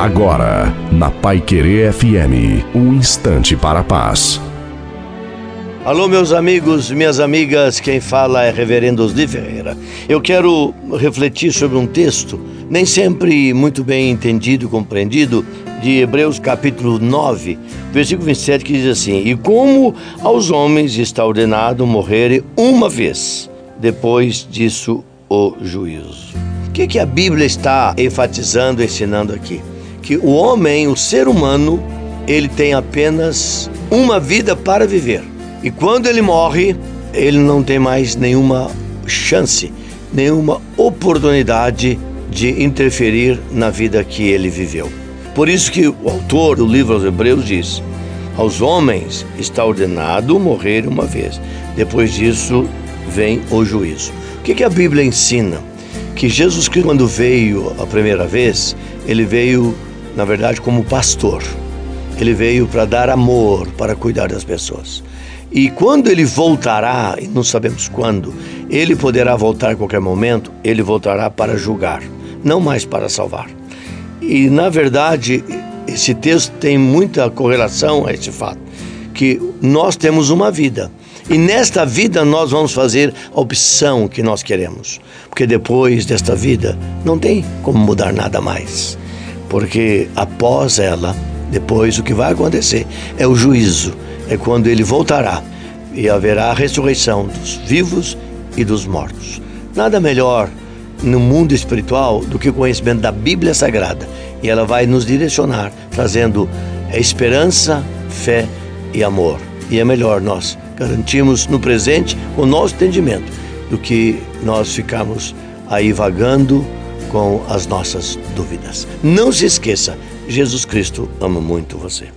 Agora, na Pai Querer FM, um instante para a paz. Alô, meus amigos, minhas amigas, quem fala é Reverendo Osli Ferreira. Eu quero refletir sobre um texto, nem sempre muito bem entendido e compreendido, de Hebreus capítulo 9, versículo 27, que diz assim: E como aos homens está ordenado morrerem uma vez, depois disso o juízo. O que, que a Bíblia está enfatizando, ensinando aqui? Que o homem, o ser humano, ele tem apenas uma vida para viver. E quando ele morre, ele não tem mais nenhuma chance, nenhuma oportunidade de interferir na vida que ele viveu. Por isso que o autor do livro aos Hebreus diz: aos homens está ordenado morrer uma vez. Depois disso vem o juízo. O que, que a Bíblia ensina? Que Jesus Cristo, quando veio a primeira vez, ele veio, na verdade, como pastor. Ele veio para dar amor, para cuidar das pessoas. E quando ele voltará, e não sabemos quando, ele poderá voltar a qualquer momento, ele voltará para julgar, não mais para salvar. E, na verdade, esse texto tem muita correlação a esse fato, que nós temos uma vida. E nesta vida nós vamos fazer a opção que nós queremos. Porque depois desta vida não tem como mudar nada mais. Porque após ela, depois o que vai acontecer é o juízo. É quando ele voltará e haverá a ressurreição dos vivos e dos mortos. Nada melhor no mundo espiritual do que o conhecimento da Bíblia Sagrada. E ela vai nos direcionar, trazendo esperança, fé e amor. E é melhor nós garantirmos no presente o nosso entendimento do que nós ficarmos aí vagando com as nossas dúvidas. Não se esqueça, Jesus Cristo ama muito você.